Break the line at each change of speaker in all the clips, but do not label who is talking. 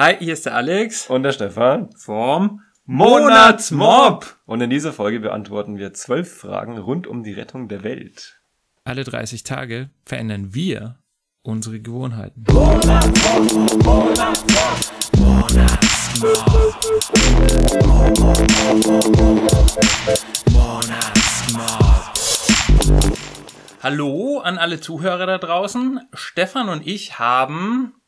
Hi, hier ist der Alex
Und der Stefan.
vom Monatsmob.
Und in dieser Folge beantworten wir zwölf Fragen rund um die Rettung der Welt.
Alle 30 Tage verändern wir unsere Gewohnheiten. Hallo an alle Zuhörer da draußen. Stefan und ich haben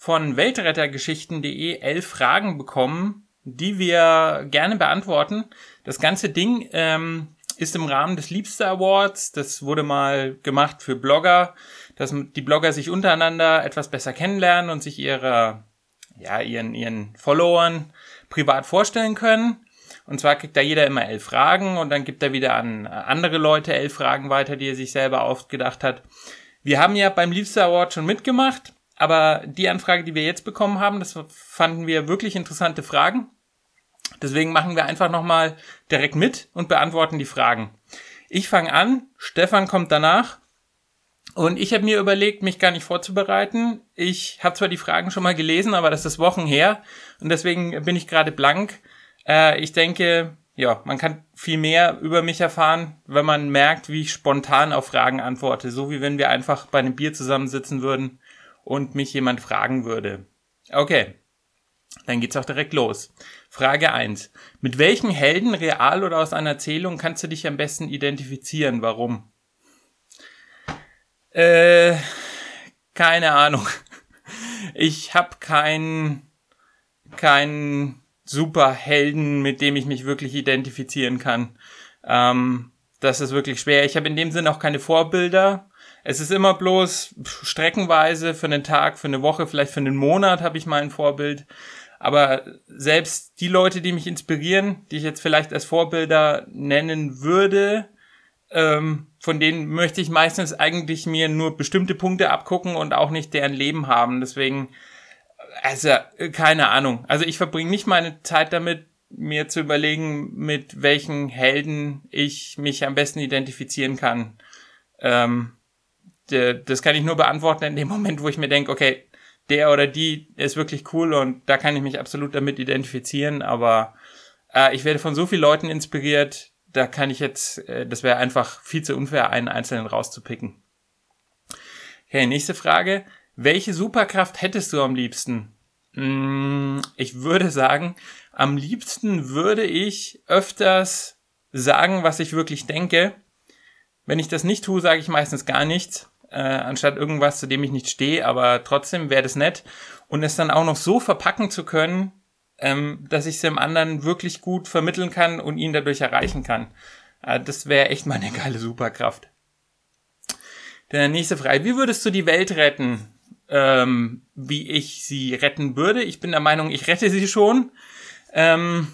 von Weltrettergeschichten.de elf Fragen bekommen, die wir gerne beantworten. Das ganze Ding ähm, ist im Rahmen des Liebster Awards. Das wurde mal gemacht für Blogger, dass die Blogger sich untereinander etwas besser kennenlernen und sich ihre, ja, ihren, ihren Followern privat vorstellen können. Und zwar kriegt da jeder immer elf Fragen und dann gibt er wieder an andere Leute elf Fragen weiter, die er sich selber ausgedacht hat. Wir haben ja beim Liebster Award schon mitgemacht, aber die Anfrage, die wir jetzt bekommen haben, das fanden wir wirklich interessante Fragen. Deswegen machen wir einfach nochmal direkt mit und beantworten die Fragen. Ich fange an, Stefan kommt danach. Und ich habe mir überlegt, mich gar nicht vorzubereiten. Ich habe zwar die Fragen schon mal gelesen, aber das ist Wochen her und deswegen bin ich gerade blank. Äh, ich denke, ja, man kann viel mehr über mich erfahren, wenn man merkt, wie ich spontan auf Fragen antworte. So wie wenn wir einfach bei einem Bier zusammensitzen würden und mich jemand fragen würde. Okay, dann geht's auch direkt los. Frage eins: Mit welchen Helden, real oder aus einer Erzählung, kannst du dich am besten identifizieren? Warum? Äh, keine Ahnung. Ich habe keinen keinen Superhelden, mit dem ich mich wirklich identifizieren kann. Ähm, das ist wirklich schwer. Ich habe in dem Sinne auch keine Vorbilder. Es ist immer bloß streckenweise für einen Tag, für eine Woche, vielleicht für einen Monat habe ich mal ein Vorbild. Aber selbst die Leute, die mich inspirieren, die ich jetzt vielleicht als Vorbilder nennen würde, ähm, von denen möchte ich meistens eigentlich mir nur bestimmte Punkte abgucken und auch nicht deren Leben haben. Deswegen, also keine Ahnung. Also ich verbringe nicht meine Zeit damit, mir zu überlegen, mit welchen Helden ich mich am besten identifizieren kann. Ähm, das kann ich nur beantworten in dem Moment, wo ich mir denke, okay, der oder die ist wirklich cool und da kann ich mich absolut damit identifizieren, aber äh, ich werde von so vielen Leuten inspiriert, da kann ich jetzt, äh, das wäre einfach viel zu unfair, einen einzelnen rauszupicken. Okay, nächste Frage. Welche Superkraft hättest du am liebsten? Hm, ich würde sagen, am liebsten würde ich öfters sagen, was ich wirklich denke. Wenn ich das nicht tue, sage ich meistens gar nichts äh, anstatt irgendwas, zu dem ich nicht stehe, aber trotzdem wäre das nett. Und es dann auch noch so verpacken zu können, ähm, dass ich es dem anderen wirklich gut vermitteln kann und ihn dadurch erreichen kann. Äh, das wäre echt mal eine geile Superkraft. Der nächste Frage. Wie würdest du die Welt retten? Ähm, wie ich sie retten würde? Ich bin der Meinung, ich rette sie schon. Ähm,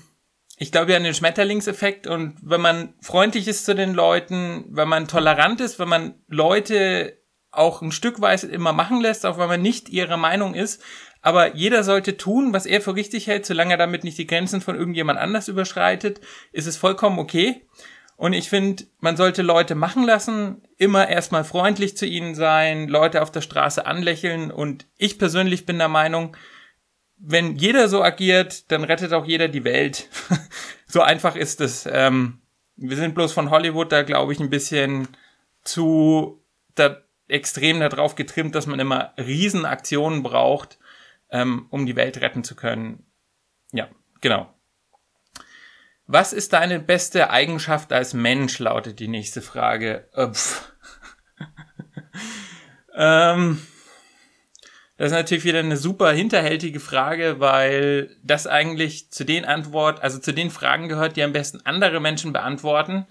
ich glaube ja an den Schmetterlingseffekt und wenn man freundlich ist zu den Leuten, wenn man tolerant ist, wenn man Leute auch ein Stück weit immer machen lässt, auch wenn man nicht ihrer Meinung ist. Aber jeder sollte tun, was er für richtig hält, solange er damit nicht die Grenzen von irgendjemand anders überschreitet, ist es vollkommen okay. Und ich finde, man sollte Leute machen lassen, immer erstmal freundlich zu ihnen sein, Leute auf der Straße anlächeln. Und ich persönlich bin der Meinung, wenn jeder so agiert, dann rettet auch jeder die Welt. so einfach ist es. Ähm, wir sind bloß von Hollywood da, glaube ich, ein bisschen zu da, extrem darauf getrimmt, dass man immer Riesenaktionen braucht, ähm, um die Welt retten zu können. Ja, genau. Was ist deine beste Eigenschaft als Mensch, lautet die nächste Frage. Äh, ähm, das ist natürlich wieder eine super hinterhältige Frage, weil das eigentlich zu den Antwort, also zu den Fragen gehört, die am besten andere Menschen beantworten.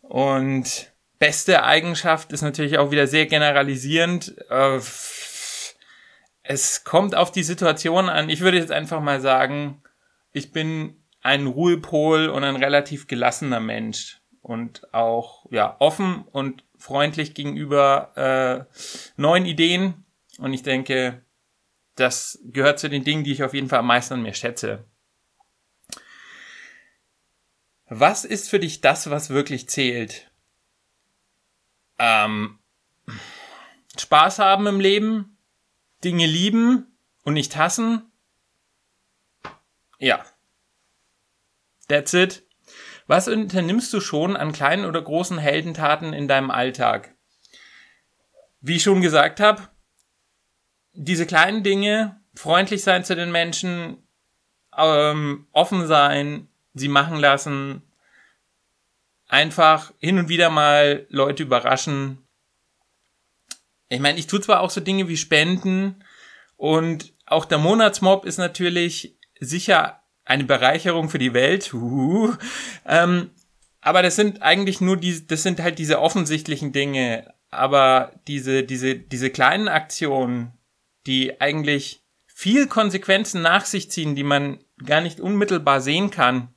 Und beste Eigenschaft ist natürlich auch wieder sehr generalisierend. Äh, es kommt auf die Situation an. Ich würde jetzt einfach mal sagen, ich bin ein Ruhepol und ein relativ gelassener Mensch und auch ja offen und freundlich gegenüber äh, neuen Ideen. Und ich denke, das gehört zu den Dingen, die ich auf jeden Fall am meisten an mir schätze. Was ist für dich das, was wirklich zählt? Ähm, Spaß haben im Leben, Dinge lieben und nicht hassen, Ja. That's it. Was unternimmst du schon an kleinen oder großen Heldentaten in deinem Alltag? Wie ich schon gesagt habe, diese kleinen Dinge, freundlich sein zu den Menschen, ähm, offen sein, sie machen lassen, einfach hin und wieder mal Leute überraschen. Ich meine, ich tue zwar auch so Dinge wie Spenden und auch der Monatsmob ist natürlich sicher eine Bereicherung für die Welt. Ähm, aber das sind eigentlich nur die, das sind halt diese offensichtlichen Dinge. Aber diese, diese, diese kleinen Aktionen, die eigentlich viel Konsequenzen nach sich ziehen, die man gar nicht unmittelbar sehen kann,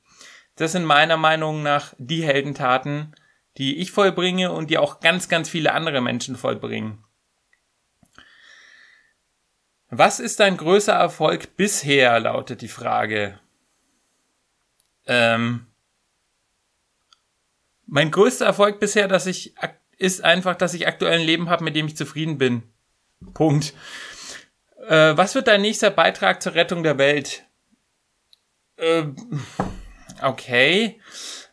das sind meiner Meinung nach die Heldentaten, die ich vollbringe und die auch ganz, ganz viele andere Menschen vollbringen. Was ist dein größter Erfolg bisher, lautet die Frage. Ähm, mein größter Erfolg bisher, dass ich ist einfach, dass ich aktuell ein Leben habe, mit dem ich zufrieden bin. Punkt. Äh, was wird dein nächster Beitrag zur Rettung der Welt? Äh, okay.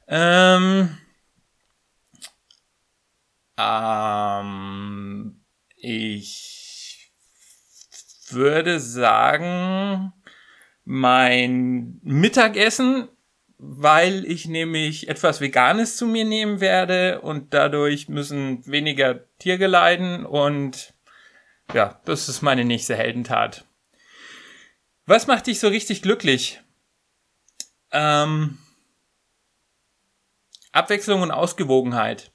Ähm, ähm, ich würde sagen, mein Mittagessen weil ich nämlich etwas Veganes zu mir nehmen werde und dadurch müssen weniger Tiere leiden und ja, das ist meine nächste Heldentat. Was macht dich so richtig glücklich? Ähm, Abwechslung und Ausgewogenheit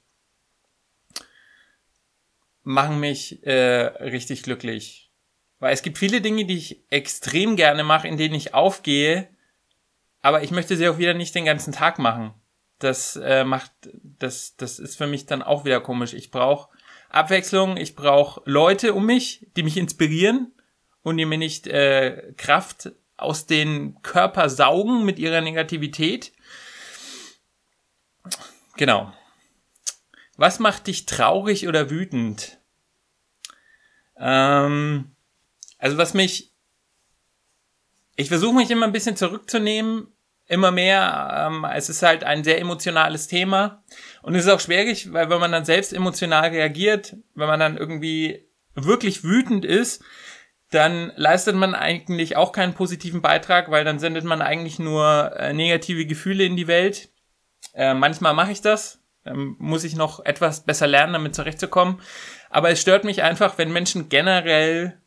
machen mich äh, richtig glücklich. Weil es gibt viele Dinge, die ich extrem gerne mache, in denen ich aufgehe, aber ich möchte sie auch wieder nicht den ganzen Tag machen. Das äh, macht, das, das ist für mich dann auch wieder komisch. Ich brauche Abwechslung, ich brauche Leute um mich, die mich inspirieren und die mir nicht äh, Kraft aus den Körper saugen mit ihrer Negativität. Genau. Was macht dich traurig oder wütend? Ähm, also was mich, ich versuche mich immer ein bisschen zurückzunehmen immer mehr. Ähm, es ist halt ein sehr emotionales Thema. Und es ist auch schwierig, weil wenn man dann selbst emotional reagiert, wenn man dann irgendwie wirklich wütend ist, dann leistet man eigentlich auch keinen positiven Beitrag, weil dann sendet man eigentlich nur äh, negative Gefühle in die Welt. Äh, manchmal mache ich das, ähm, muss ich noch etwas besser lernen, damit zurechtzukommen. Aber es stört mich einfach, wenn Menschen generell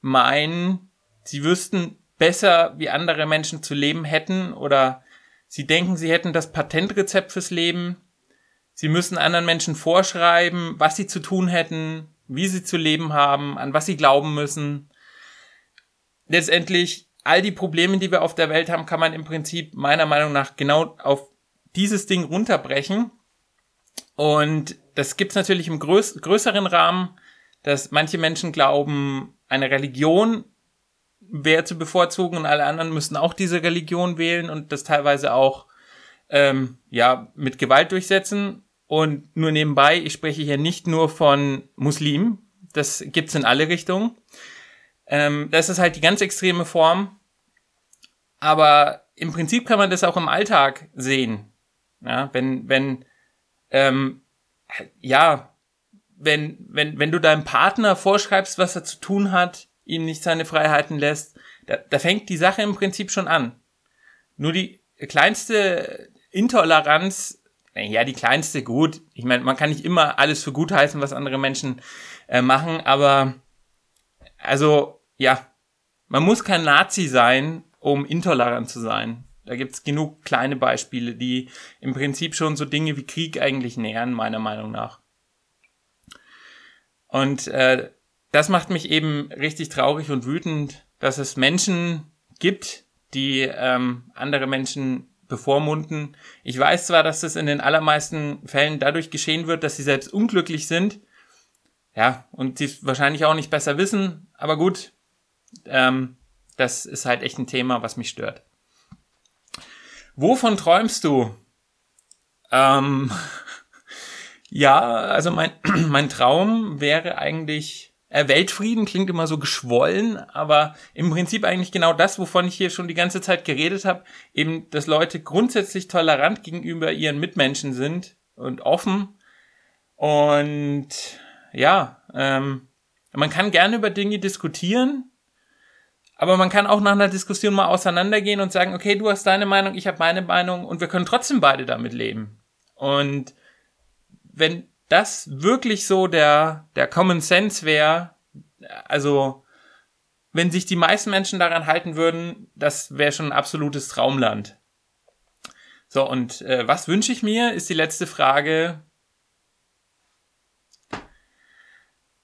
meinen, sie wüssten besser wie andere Menschen zu leben hätten oder sie denken, sie hätten das Patentrezept fürs Leben. Sie müssen anderen Menschen vorschreiben, was sie zu tun hätten, wie sie zu leben haben, an was sie glauben müssen. Letztendlich, all die Probleme, die wir auf der Welt haben, kann man im Prinzip meiner Meinung nach genau auf dieses Ding runterbrechen. Und das gibt's natürlich im größ größeren Rahmen, dass manche Menschen glauben, eine Religion wäre zu bevorzugen und alle anderen müssten auch diese Religion wählen und das teilweise auch ähm, ja mit Gewalt durchsetzen. Und nur nebenbei, ich spreche hier nicht nur von Muslimen, das gibt's in alle Richtungen. Ähm, das ist halt die ganz extreme Form. Aber im Prinzip kann man das auch im Alltag sehen. Ja, wenn, wenn, ähm, ja, wenn, wenn, wenn du deinem Partner vorschreibst, was er zu tun hat, ihm nicht seine Freiheiten lässt, da, da fängt die Sache im Prinzip schon an. Nur die kleinste Intoleranz, ja, die kleinste gut. Ich meine, man kann nicht immer alles für gut heißen, was andere Menschen äh, machen, aber also ja, man muss kein Nazi sein, um intolerant zu sein. Da gibt's genug kleine Beispiele, die im Prinzip schon so Dinge wie Krieg eigentlich nähern, meiner Meinung nach. Und äh, das macht mich eben richtig traurig und wütend, dass es Menschen gibt, die ähm, andere Menschen bevormunden. Ich weiß zwar, dass das in den allermeisten Fällen dadurch geschehen wird, dass sie selbst unglücklich sind. Ja, und sie wahrscheinlich auch nicht besser wissen, aber gut, ähm, das ist halt echt ein Thema, was mich stört. Wovon träumst du? Ähm, ja, also mein, mein Traum wäre eigentlich Weltfrieden klingt immer so geschwollen, aber im Prinzip eigentlich genau das, wovon ich hier schon die ganze Zeit geredet habe, eben, dass Leute grundsätzlich tolerant gegenüber ihren Mitmenschen sind und offen. Und ja, ähm, man kann gerne über Dinge diskutieren, aber man kann auch nach einer Diskussion mal auseinandergehen und sagen, okay, du hast deine Meinung, ich habe meine Meinung und wir können trotzdem beide damit leben. Und wenn das wirklich so der, der Common Sense wäre, also wenn sich die meisten Menschen daran halten würden, das wäre schon ein absolutes Traumland. So, und äh, was wünsche ich mir, ist die letzte Frage.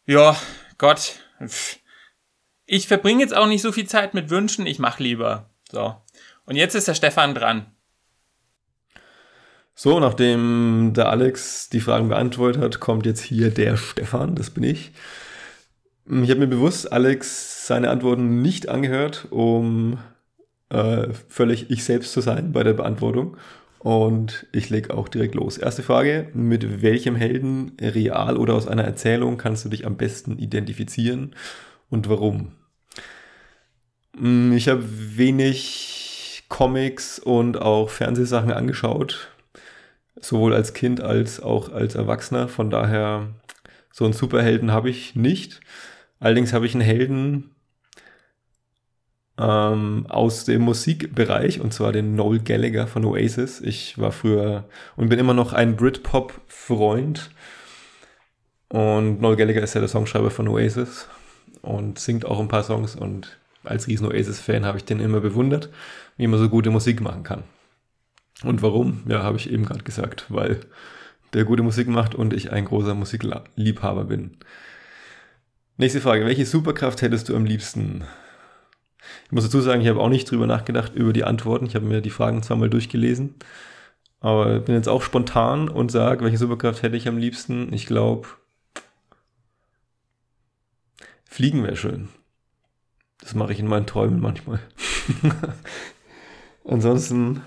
Ja, Gott. Ich verbringe jetzt auch nicht so viel Zeit mit Wünschen, ich mache lieber. So. Und jetzt ist der Stefan dran.
So, nachdem der Alex die Fragen beantwortet hat, kommt jetzt hier der Stefan, das bin ich. Ich habe mir bewusst Alex seine Antworten nicht angehört, um äh, völlig ich selbst zu sein bei der Beantwortung. Und ich lege auch direkt los. Erste Frage, mit welchem Helden, real oder aus einer Erzählung, kannst du dich am besten identifizieren und warum? Hm, ich habe wenig Comics und auch Fernsehsachen angeschaut sowohl als Kind als auch als Erwachsener. Von daher, so einen Superhelden habe ich nicht. Allerdings habe ich einen Helden ähm, aus dem Musikbereich und zwar den Noel Gallagher von Oasis. Ich war früher und bin immer noch ein Britpop-Freund. Und Noel Gallagher ist ja der Songschreiber von Oasis und singt auch ein paar Songs und als riesen Oasis-Fan habe ich den immer bewundert, wie man so gute Musik machen kann. Und warum? Ja, habe ich eben gerade gesagt, weil der gute Musik macht und ich ein großer Musikliebhaber bin. Nächste Frage. Welche Superkraft hättest du am liebsten? Ich muss dazu sagen, ich habe auch nicht drüber nachgedacht, über die Antworten. Ich habe mir die Fragen zweimal durchgelesen. Aber bin jetzt auch spontan und sage, welche Superkraft hätte ich am liebsten? Ich glaube, Fliegen wäre schön. Das mache ich in meinen Träumen manchmal. Ansonsten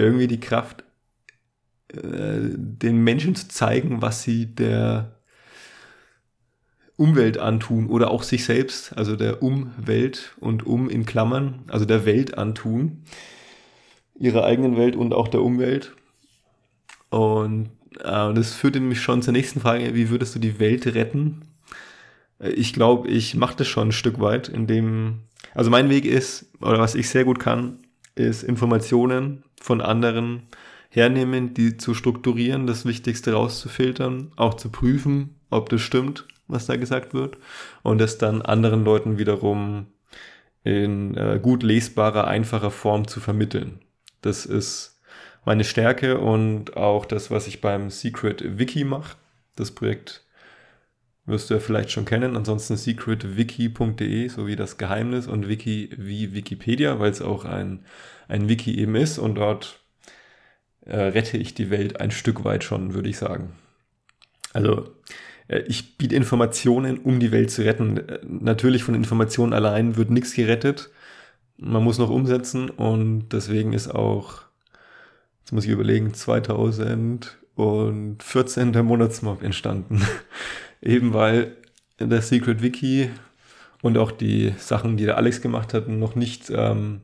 irgendwie die Kraft, äh, den Menschen zu zeigen, was sie der Umwelt antun oder auch sich selbst, also der Umwelt und um in Klammern, also der Welt antun, ihrer eigenen Welt und auch der Umwelt. Und äh, das führt mich schon zur nächsten Frage, wie würdest du die Welt retten? Äh, ich glaube, ich mache das schon ein Stück weit, indem, also mein Weg ist, oder was ich sehr gut kann, ist Informationen von anderen hernehmen, die zu strukturieren, das Wichtigste rauszufiltern, auch zu prüfen, ob das stimmt, was da gesagt wird, und das dann anderen Leuten wiederum in äh, gut lesbarer, einfacher Form zu vermitteln. Das ist meine Stärke und auch das, was ich beim Secret Wiki mache. Das Projekt wirst du ja vielleicht schon kennen. Ansonsten secretwiki.de, so wie das Geheimnis und Wiki wie Wikipedia, weil es auch ein, ein Wiki eben ist und dort äh, rette ich die Welt ein Stück weit schon, würde ich sagen. Also äh, ich biete Informationen, um die Welt zu retten. Äh, natürlich von Informationen allein wird nichts gerettet. Man muss noch umsetzen und deswegen ist auch, jetzt muss ich überlegen, 2014 der Monatsmob entstanden. Eben weil der Secret Wiki und auch die Sachen, die der Alex gemacht hat, noch nicht ähm,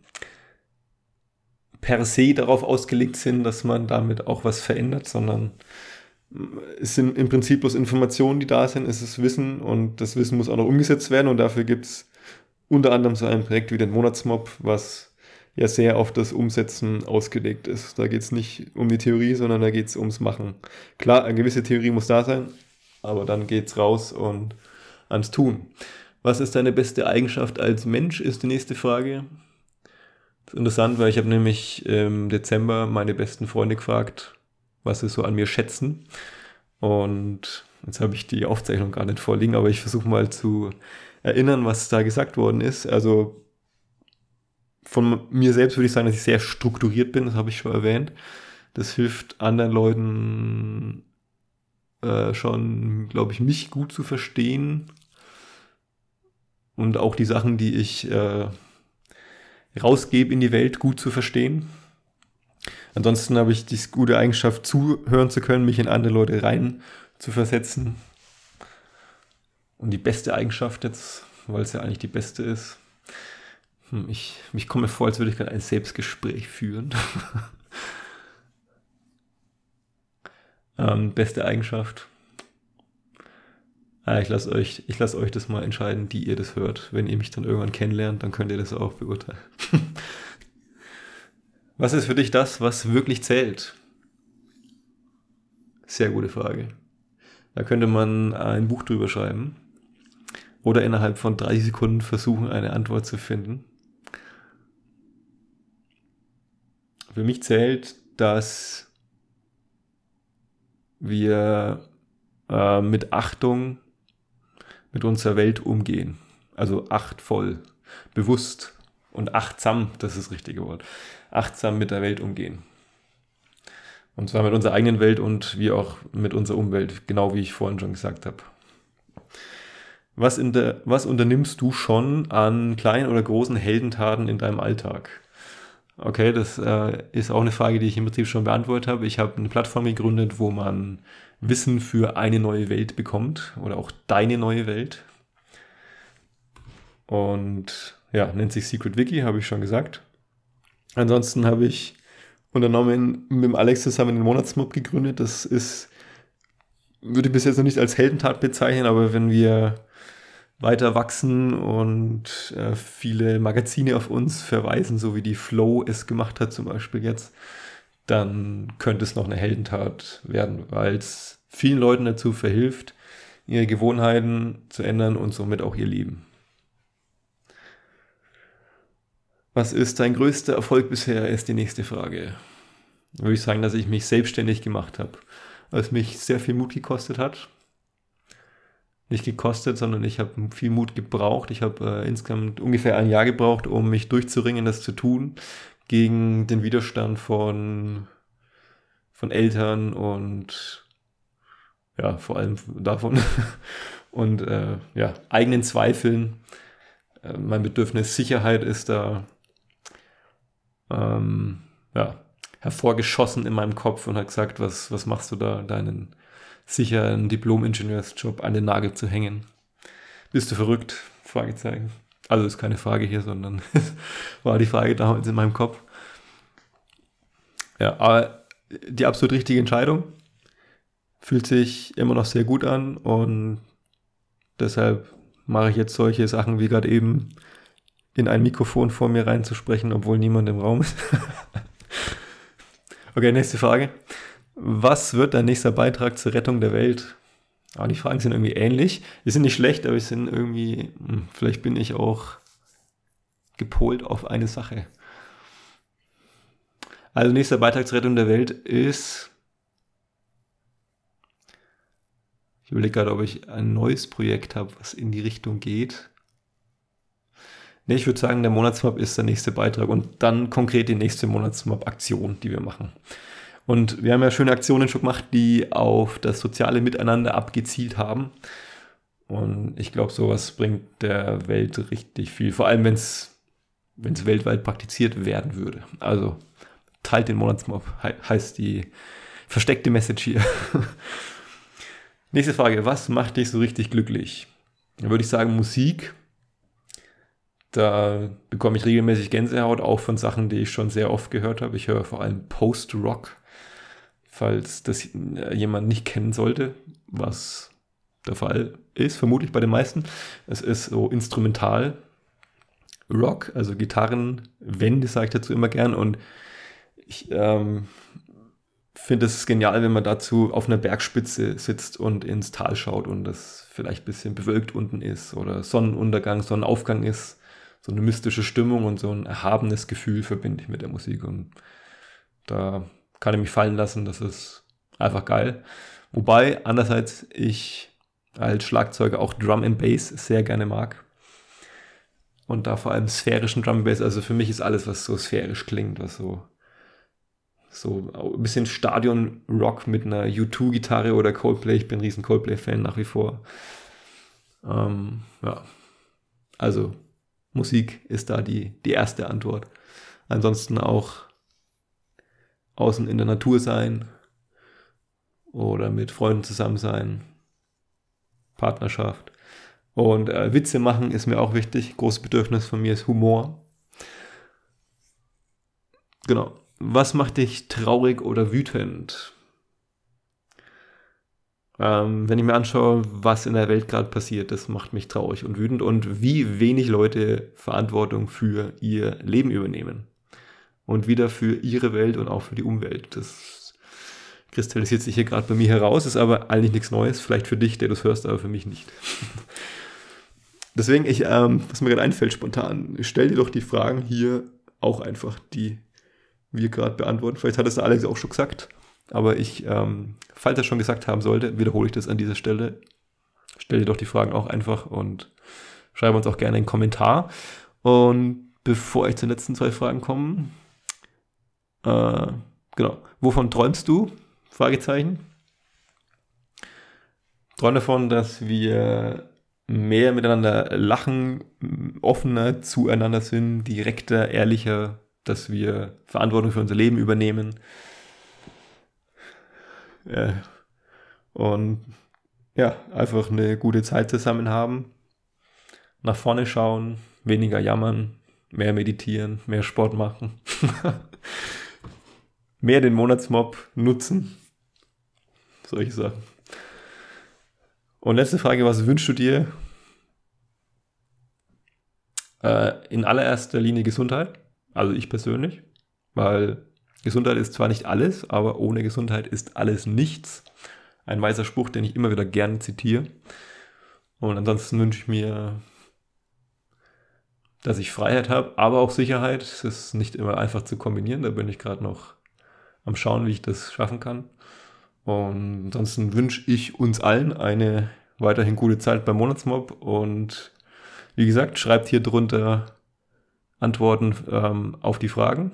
per se darauf ausgelegt sind, dass man damit auch was verändert, sondern es sind im Prinzip bloß Informationen, die da sind, es ist Wissen und das Wissen muss auch noch umgesetzt werden und dafür gibt es unter anderem so ein Projekt wie den Monatsmob, was ja sehr auf das Umsetzen ausgelegt ist. Da geht es nicht um die Theorie, sondern da geht es ums Machen. Klar, eine gewisse Theorie muss da sein, aber dann geht's raus und ans Tun. Was ist deine beste Eigenschaft als Mensch, ist die nächste Frage. Das ist interessant, weil ich habe nämlich im Dezember meine besten Freunde gefragt, was sie so an mir schätzen. Und jetzt habe ich die Aufzeichnung gar nicht vorliegen, aber ich versuche mal zu erinnern, was da gesagt worden ist. Also von mir selbst würde ich sagen, dass ich sehr strukturiert bin, das habe ich schon erwähnt. Das hilft anderen Leuten äh, schon, glaube ich, mich gut zu verstehen und auch die Sachen, die ich äh, rausgebe in die Welt, gut zu verstehen. Ansonsten habe ich die gute Eigenschaft, zuhören zu können, mich in andere Leute rein zu versetzen. Und die beste Eigenschaft jetzt, weil es ja eigentlich die beste ist. Hm, ich, ich komme vor, als würde ich gerade ein Selbstgespräch führen. ähm, beste Eigenschaft. Ah, ich lasse euch, lass euch das mal entscheiden, die ihr das hört. Wenn ihr mich dann irgendwann kennenlernt, dann könnt ihr das auch beurteilen. was ist für dich das, was wirklich zählt? Sehr gute Frage. Da könnte man ein Buch drüber schreiben oder innerhalb von 30 Sekunden versuchen, eine Antwort zu finden. Für mich zählt, dass wir äh, mit Achtung mit unserer Welt umgehen. Also achtvoll, bewusst und achtsam, das ist das richtige Wort. Achtsam mit der Welt umgehen. Und zwar mit unserer eigenen Welt und wie auch mit unserer Umwelt, genau wie ich vorhin schon gesagt habe. Was, der, was unternimmst du schon an kleinen oder großen Heldentaten in deinem Alltag? Okay, das äh, ist auch eine Frage, die ich im Prinzip schon beantwortet habe. Ich habe eine Plattform gegründet, wo man Wissen für eine neue Welt bekommt oder auch deine neue Welt. Und ja, nennt sich Secret Wiki, habe ich schon gesagt. Ansonsten habe ich unternommen, mit dem Alex zusammen den Monatsmob gegründet. Das ist, würde ich bis jetzt noch nicht als Heldentat bezeichnen, aber wenn wir weiter wachsen und äh, viele Magazine auf uns verweisen, so wie die Flow es gemacht hat zum Beispiel jetzt, dann könnte es noch eine Heldentat werden, weil es vielen Leuten dazu verhilft, ihre Gewohnheiten zu ändern und somit auch ihr Leben. Was ist dein größter Erfolg bisher, ist die nächste Frage. Würde ich sagen, dass ich mich selbstständig gemacht habe, was mich sehr viel Mut gekostet hat. Nicht gekostet, sondern ich habe viel Mut gebraucht. Ich habe äh, insgesamt ungefähr ein Jahr gebraucht, um mich durchzuringen, das zu tun gegen den Widerstand von, von Eltern und ja, vor allem davon und äh, ja, eigenen Zweifeln. Äh, mein Bedürfnis Sicherheit ist da ähm, ja, hervorgeschossen in meinem Kopf und hat gesagt, was, was machst du da, deinen sicheren Diplom-Ingenieursjob an den Nagel zu hängen? Bist du verrückt? Fragezeichen. Also ist keine Frage hier, sondern war die Frage damals in meinem Kopf. Ja, aber die absolut richtige Entscheidung. Fühlt sich immer noch sehr gut an und deshalb mache ich jetzt solche Sachen wie gerade eben in ein Mikrofon vor mir reinzusprechen, obwohl niemand im Raum ist. okay, nächste Frage. Was wird dein nächster Beitrag zur Rettung der Welt? Aber ah, die Fragen sind irgendwie ähnlich. Die sind nicht schlecht, aber sie sind irgendwie, hm, vielleicht bin ich auch gepolt auf eine Sache. Also nächster Beitrag zur Rettung der Welt ist. Ich überlege gerade, ob ich ein neues Projekt habe, was in die Richtung geht. Ne, ich würde sagen, der Monatsmap ist der nächste Beitrag und dann konkret die nächste Monatsmap-Aktion, die wir machen. Und wir haben ja schöne Aktionen schon gemacht, die auf das soziale Miteinander abgezielt haben. Und ich glaube, sowas bringt der Welt richtig viel. Vor allem, wenn es weltweit praktiziert werden würde. Also teilt den Monatsmob, he heißt die versteckte Message hier. Nächste Frage. Was macht dich so richtig glücklich? Da würde ich sagen Musik. Da bekomme ich regelmäßig Gänsehaut, auch von Sachen, die ich schon sehr oft gehört habe. Ich höre vor allem Post-Rock falls das äh, jemand nicht kennen sollte, was der Fall ist, vermutlich bei den meisten. Es ist so instrumental Rock, also Gitarrenwände, sage ich dazu immer gern. Und ich ähm, finde es genial, wenn man dazu auf einer Bergspitze sitzt und ins Tal schaut und das vielleicht ein bisschen bewölkt unten ist oder Sonnenuntergang, Sonnenaufgang ist. So eine mystische Stimmung und so ein erhabenes Gefühl verbinde ich mit der Musik. Und da kann ich mich fallen lassen. Das ist einfach geil. Wobei, andererseits, ich als Schlagzeuger auch Drum and Bass sehr gerne mag. Und da vor allem sphärischen Drum and Bass. Also für mich ist alles, was so sphärisch klingt, was so, so ein bisschen Stadion-Rock mit einer U2-Gitarre oder Coldplay. Ich bin ein riesen Coldplay-Fan nach wie vor. Ähm, ja. Also Musik ist da die, die erste Antwort. Ansonsten auch außen in der Natur sein oder mit Freunden zusammen sein, Partnerschaft. Und äh, Witze machen ist mir auch wichtig. Großes Bedürfnis von mir ist Humor. Genau. Was macht dich traurig oder wütend? Ähm, wenn ich mir anschaue, was in der Welt gerade passiert, das macht mich traurig und wütend und wie wenig Leute Verantwortung für ihr Leben übernehmen. Und wieder für ihre Welt und auch für die Umwelt. Das kristallisiert sich hier gerade bei mir heraus, ist aber eigentlich nichts Neues. Vielleicht für dich, der du es hörst, aber für mich nicht. Deswegen, ich, ähm, was mir gerade einfällt spontan, stell dir doch die Fragen hier auch einfach, die wir gerade beantworten. Vielleicht hat es der Alex auch schon gesagt, aber ich, ähm, falls er schon gesagt haben sollte, wiederhole ich das an dieser Stelle. Stell dir doch die Fragen auch einfach und schreibe uns auch gerne einen Kommentar. Und bevor ich zu den letzten zwei Fragen komme, äh, genau, wovon träumst du? Fragezeichen. Träum davon, dass wir mehr miteinander lachen, offener zueinander sind, direkter, ehrlicher, dass wir Verantwortung für unser Leben übernehmen. Äh, und ja, einfach eine gute Zeit zusammen haben. Nach vorne schauen, weniger jammern, mehr meditieren, mehr Sport machen. mehr den Monatsmob nutzen. Solche Sachen. Und letzte Frage, was wünschst du dir? Äh, in allererster Linie Gesundheit. Also ich persönlich, weil Gesundheit ist zwar nicht alles, aber ohne Gesundheit ist alles nichts. Ein weiser Spruch, den ich immer wieder gerne zitiere. Und ansonsten wünsche ich mir, dass ich Freiheit habe, aber auch Sicherheit. Es ist nicht immer einfach zu kombinieren. Da bin ich gerade noch am Schauen, wie ich das schaffen kann. Und ansonsten wünsche ich uns allen eine weiterhin gute Zeit beim Monatsmob. Und wie gesagt, schreibt hier drunter, Antworten ähm, auf die Fragen,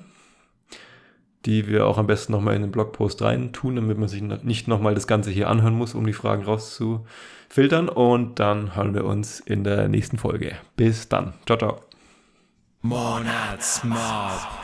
die wir auch am besten nochmal in den Blogpost rein tun, damit man sich nicht nochmal das Ganze hier anhören muss, um die Fragen rauszufiltern. Und dann hören wir uns in der nächsten Folge. Bis dann. Ciao, ciao. Monatsmob.